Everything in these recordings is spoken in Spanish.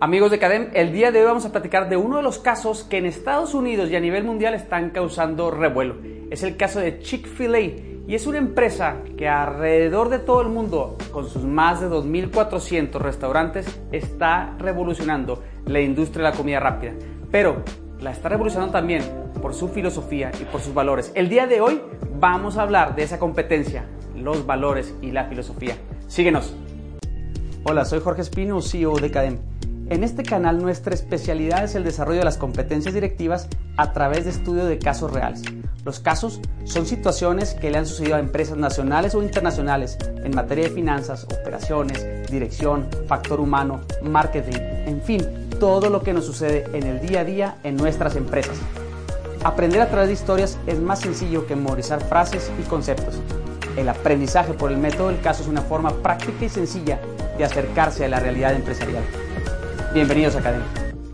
Amigos de Cadem, el día de hoy vamos a platicar de uno de los casos que en Estados Unidos y a nivel mundial están causando revuelo. Es el caso de Chick-fil-A y es una empresa que alrededor de todo el mundo, con sus más de 2.400 restaurantes, está revolucionando la industria de la comida rápida. Pero la está revolucionando también por su filosofía y por sus valores. El día de hoy vamos a hablar de esa competencia, los valores y la filosofía. Síguenos. Hola, soy Jorge Espino, CEO de Cadem. En este canal nuestra especialidad es el desarrollo de las competencias directivas a través de estudio de casos reales. Los casos son situaciones que le han sucedido a empresas nacionales o internacionales en materia de finanzas, operaciones, dirección, factor humano, marketing, en fin, todo lo que nos sucede en el día a día en nuestras empresas. Aprender a través de historias es más sencillo que memorizar frases y conceptos. El aprendizaje por el método del caso es una forma práctica y sencilla de acercarse a la realidad empresarial. Bienvenidos a Academia.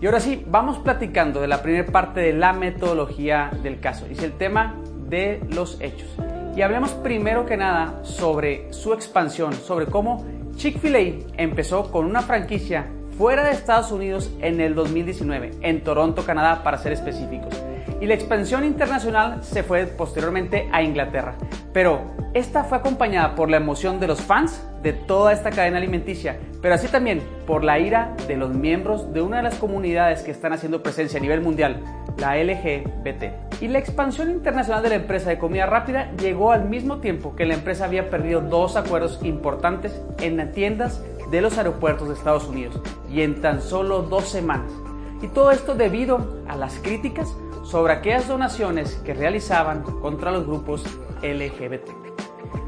Y ahora sí, vamos platicando de la primera parte de la metodología del caso. Es el tema de los hechos. Y hablemos primero que nada sobre su expansión, sobre cómo Chick-fil-A empezó con una franquicia fuera de Estados Unidos en el 2019, en Toronto, Canadá, para ser específicos. Y la expansión internacional se fue posteriormente a Inglaterra. Pero esta fue acompañada por la emoción de los fans de toda esta cadena alimenticia, pero así también por la ira de los miembros de una de las comunidades que están haciendo presencia a nivel mundial, la LGBT. Y la expansión internacional de la empresa de comida rápida llegó al mismo tiempo que la empresa había perdido dos acuerdos importantes en tiendas de los aeropuertos de Estados Unidos y en tan solo dos semanas. Y todo esto debido a las críticas sobre aquellas donaciones que realizaban contra los grupos LGBT.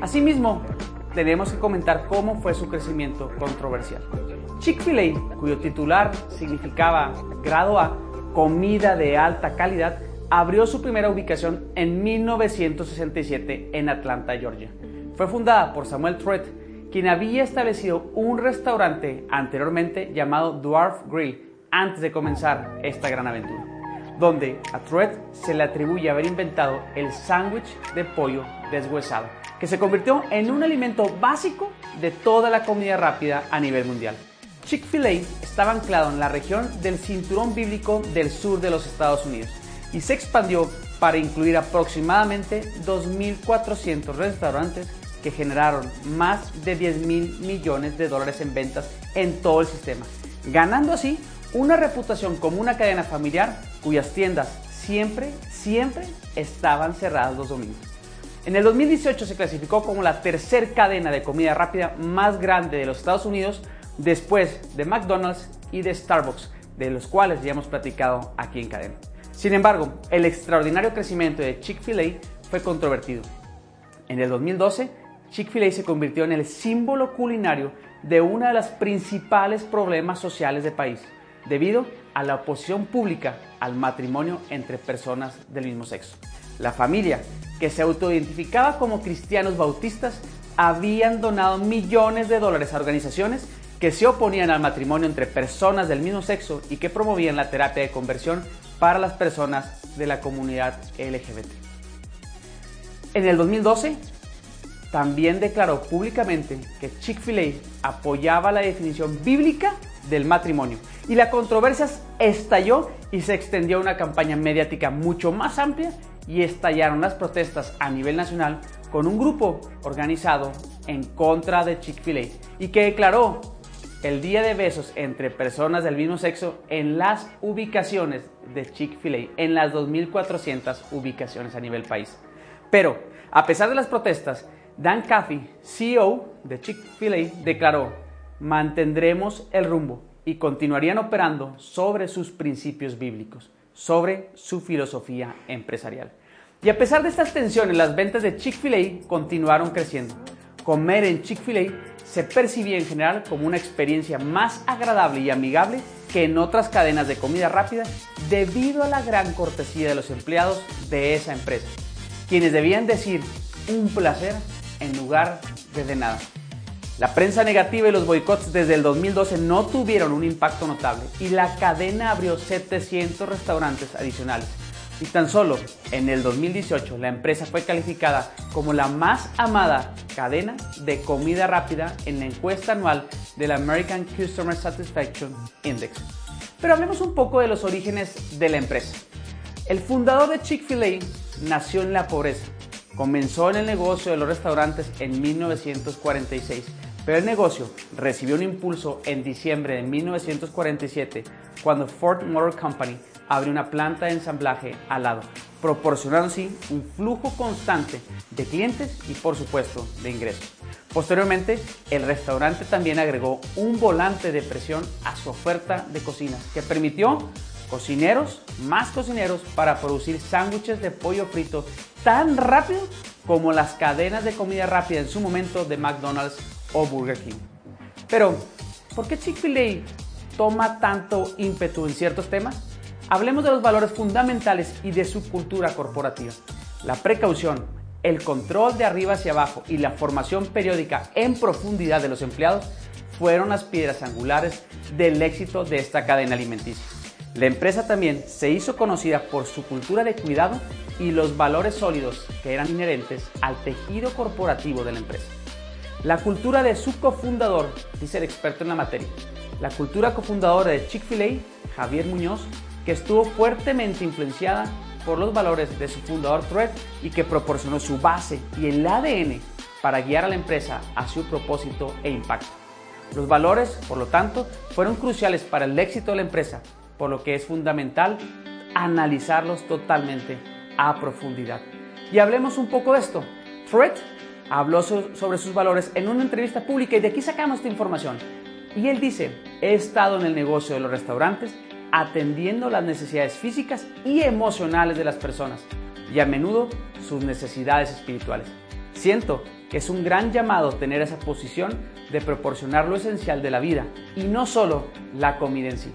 Asimismo, tenemos que comentar cómo fue su crecimiento controversial. Chick-fil-A, cuyo titular significaba grado A, comida de alta calidad, abrió su primera ubicación en 1967 en Atlanta, Georgia. Fue fundada por Samuel Truett, quien había establecido un restaurante anteriormente llamado Dwarf Grill antes de comenzar esta gran aventura, donde a Truett se le atribuye haber inventado el sándwich de pollo deshuesado, que se convirtió en un alimento básico de toda la comida rápida a nivel mundial. Chick-fil-A estaba anclado en la región del cinturón bíblico del sur de los Estados Unidos y se expandió para incluir aproximadamente 2.400 restaurantes que generaron más de 10 mil millones de dólares en ventas en todo el sistema, ganando así una reputación como una cadena familiar cuyas tiendas siempre, siempre estaban cerradas los domingos. En el 2018 se clasificó como la tercer cadena de comida rápida más grande de los Estados Unidos después de McDonald's y de Starbucks, de los cuales ya hemos platicado aquí en cadena. Sin embargo, el extraordinario crecimiento de Chick-fil-A fue controvertido. En el 2012, Chick-fil-A se convirtió en el símbolo culinario de uno de los principales problemas sociales del país, debido a la oposición pública al matrimonio entre personas del mismo sexo. La familia, que se autoidentificaba como cristianos bautistas, habían donado millones de dólares a organizaciones que se oponían al matrimonio entre personas del mismo sexo y que promovían la terapia de conversión para las personas de la comunidad LGBT. En el 2012, también declaró públicamente que Chick-fil-A apoyaba la definición bíblica del matrimonio y la controversia estalló y se extendió una campaña mediática mucho más amplia y estallaron las protestas a nivel nacional con un grupo organizado en contra de Chick-fil-A y que declaró el día de besos entre personas del mismo sexo en las ubicaciones de Chick-fil-A, en las 2.400 ubicaciones a nivel país. Pero, a pesar de las protestas, Dan Caffey, CEO de Chick-fil-A, declaró, mantendremos el rumbo y continuarían operando sobre sus principios bíblicos, sobre su filosofía empresarial. Y a pesar de estas tensiones, las ventas de Chick-fil-A continuaron creciendo. Comer en Chick-fil-A se percibía en general como una experiencia más agradable y amigable que en otras cadenas de comida rápida debido a la gran cortesía de los empleados de esa empresa, quienes debían decir un placer en lugar de de nada. La prensa negativa y los boicots desde el 2012 no tuvieron un impacto notable y la cadena abrió 700 restaurantes adicionales, Y tan solo en el 2018 la empresa fue calificada como la más amada cadena de comida rápida en la encuesta anual del American Customer Satisfaction Index. Pero hablemos un poco de los orígenes de la empresa. El fundador de Chick-fil-A nació en la pobreza. Comenzó en el negocio de los restaurantes en 1946, pero el negocio recibió un impulso en diciembre de 1947 cuando Ford Motor Company abrió una planta de ensamblaje al lado, proporcionando así un flujo constante de clientes y por supuesto de ingresos. Posteriormente, el restaurante también agregó un volante de presión a su oferta de cocinas que permitió cocineros, más cocineros para producir sándwiches de pollo frito tan rápido como las cadenas de comida rápida en su momento de McDonald's o Burger King. Pero, ¿por qué Chick-fil-A toma tanto ímpetu en ciertos temas? Hablemos de los valores fundamentales y de su cultura corporativa. La precaución, el control de arriba hacia abajo y la formación periódica en profundidad de los empleados fueron las piedras angulares del éxito de esta cadena alimenticia. La empresa también se hizo conocida por su cultura de cuidado y los valores sólidos que eran inherentes al tejido corporativo de la empresa. La cultura de su cofundador, dice el experto en la materia, la cultura cofundadora de Chick-fil-A, Javier Muñoz, que estuvo fuertemente influenciada por los valores de su fundador Fred y que proporcionó su base y el ADN para guiar a la empresa a su propósito e impacto. Los valores, por lo tanto, fueron cruciales para el éxito de la empresa, por lo que es fundamental analizarlos totalmente a profundidad. Y hablemos un poco de esto. Fred habló sobre sus valores en una entrevista pública y de aquí sacamos esta información. Y él dice, he estado en el negocio de los restaurantes atendiendo las necesidades físicas y emocionales de las personas y a menudo sus necesidades espirituales. Siento que es un gran llamado tener esa posición de proporcionar lo esencial de la vida y no solo la comida en sí.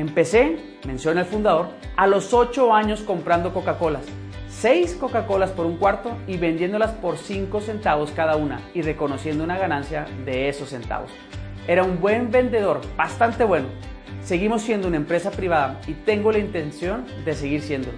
Empecé, menciona el fundador, a los 8 años comprando Coca-Colas, 6 Coca-Colas por un cuarto y vendiéndolas por 5 centavos cada una y reconociendo una ganancia de esos centavos. Era un buen vendedor, bastante bueno, Seguimos siendo una empresa privada y tengo la intención de seguir siendo.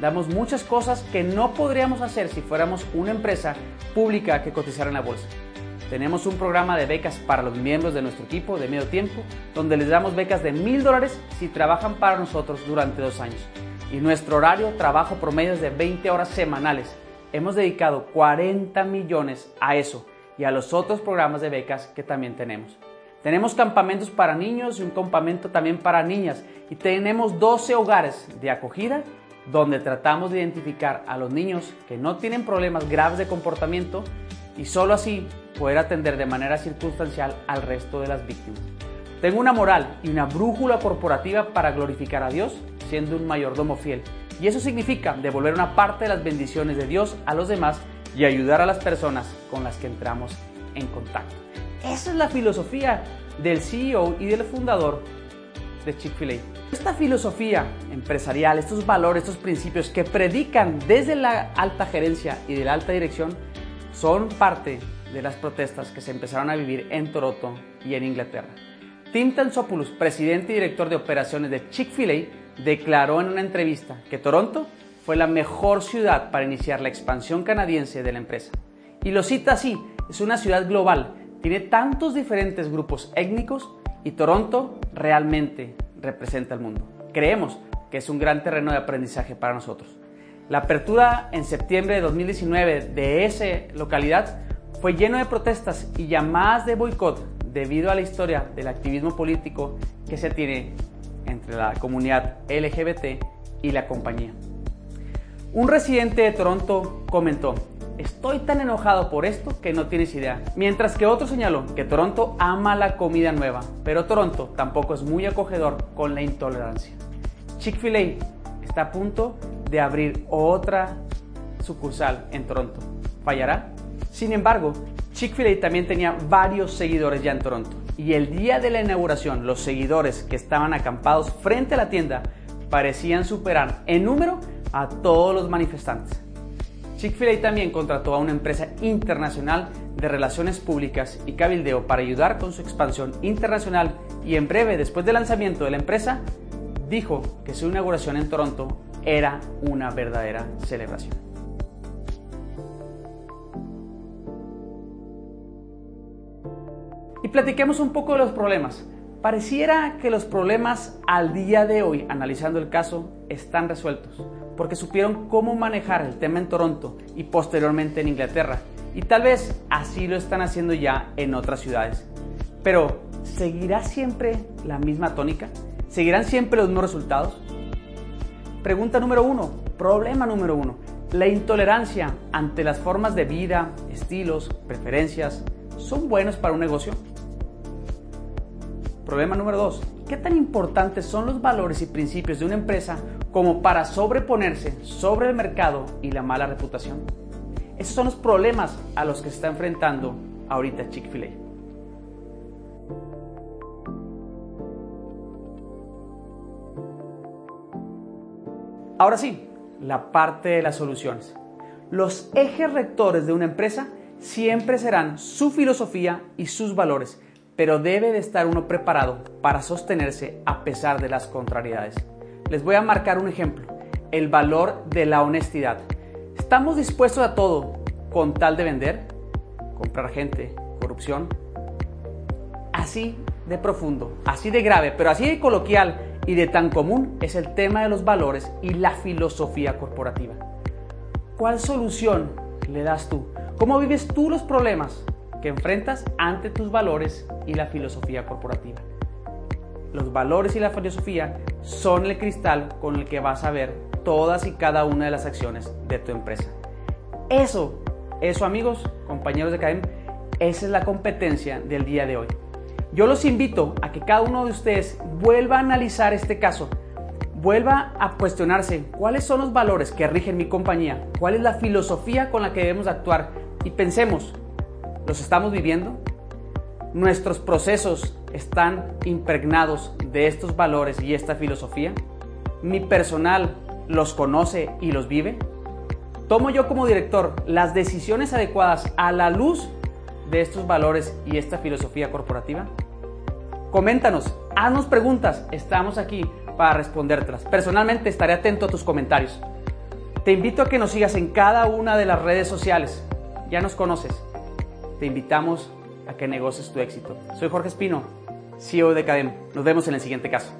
Damos muchas cosas que no podríamos hacer si fuéramos una empresa pública que cotizara en la bolsa. Tenemos un programa de becas para los miembros de nuestro equipo de medio tiempo, donde les damos becas de mil dólares si trabajan para nosotros durante dos años. Y nuestro horario trabajo promedio es de 20 horas semanales. Hemos dedicado 40 millones a eso y a los otros programas de becas que también tenemos. Tenemos campamentos para niños y un campamento también para niñas. Y tenemos 12 hogares de acogida donde tratamos de identificar a los niños que no tienen problemas graves de comportamiento y solo así poder atender de manera circunstancial al resto de las víctimas. Tengo una moral y una brújula corporativa para glorificar a Dios siendo un mayordomo fiel. Y eso significa devolver una parte de las bendiciones de Dios a los demás y ayudar a las personas con las que entramos en contacto. Esa es la filosofía del CEO y del fundador de Chick-fil-A. Esta filosofía empresarial, estos valores, estos principios que predican desde la alta gerencia y de la alta dirección son parte de las protestas que se empezaron a vivir en Toronto y en Inglaterra. Tim Tansopoulos, presidente y director de operaciones de Chick-fil-A, declaró en una entrevista que Toronto fue la mejor ciudad para iniciar la expansión canadiense de la empresa. Y lo cita así, es una ciudad global tiene tantos diferentes grupos étnicos y Toronto realmente representa el mundo. Creemos que es un gran terreno de aprendizaje para nosotros. La apertura en septiembre de 2019 de esa localidad fue lleno de protestas y llamadas de boicot debido a la historia del activismo político que se tiene entre la comunidad LGBT y la compañía. Un residente de Toronto comentó, Estoy tan enojado por esto que no tienes idea. Mientras que otro señaló que Toronto ama la comida nueva, pero Toronto tampoco es muy acogedor con la intolerancia. Chick-fil-A está a punto de abrir otra sucursal en Toronto. ¿Fallará? Sin embargo, Chick-fil-A también tenía varios seguidores ya en Toronto. Y el día de la inauguración, los seguidores que estaban acampados frente a la tienda parecían superar en número a todos los manifestantes. Chick-fil-A también contrató a una empresa internacional de relaciones públicas y cabildeo para ayudar con su expansión internacional y en breve, después del lanzamiento de la empresa, dijo que su inauguración en Toronto era una verdadera celebración. Y platiquemos un poco de los problemas. Pareciera que los problemas al día de hoy, analizando el caso, están resueltos, porque supieron cómo manejar el tema en Toronto y posteriormente en Inglaterra, y tal vez así lo están haciendo ya en otras ciudades. Pero, ¿seguirá siempre la misma tónica? ¿Seguirán siempre los mismos resultados? Pregunta número uno, problema número uno, la intolerancia ante las formas de vida, estilos, preferencias, ¿son buenos para un negocio? Problema número dos, ¿qué tan importantes son los valores y principios de una empresa como para sobreponerse sobre el mercado y la mala reputación? Esos son los problemas a los que se está enfrentando ahorita Chick-fil-A. Ahora sí, la parte de las soluciones. Los ejes rectores de una empresa siempre serán su filosofía y sus valores pero debe de estar uno preparado para sostenerse a pesar de las contrariedades. Les voy a marcar un ejemplo, el valor de la honestidad. ¿Estamos dispuestos a todo con tal de vender? Comprar gente, corrupción. Así de profundo, así de grave, pero así de coloquial y de tan común es el tema de los valores y la filosofía corporativa. ¿Cuál solución le das tú? ¿Cómo vives tú los problemas que enfrentas ante tus valores y la filosofía corporativa. Los valores y la filosofía son el cristal con el que vas a ver todas y cada una de las acciones de tu empresa. Eso, eso amigos, compañeros de CADEM, esa es la competencia del día de hoy. Yo los invito a que cada uno de ustedes vuelva a analizar este caso, vuelva a cuestionarse cuáles son los valores que rigen mi compañía, cuál es la filosofía con la que debemos actuar y pensemos, ¿Los estamos viviendo? ¿Nuestros procesos están impregnados de estos valores y esta filosofía? ¿Mi personal los conoce y los vive? ¿Tomo yo como director las decisiones adecuadas a la luz de estos valores y esta filosofía corporativa? Coméntanos, haznos preguntas, estamos aquí para respondértelas. Personalmente estaré atento a tus comentarios. Te invito a que nos sigas en cada una de las redes sociales. Ya nos conoces te invitamos a que negocies tu éxito. Soy Jorge Espino, CEO de Cadem. Nos vemos en el siguiente caso.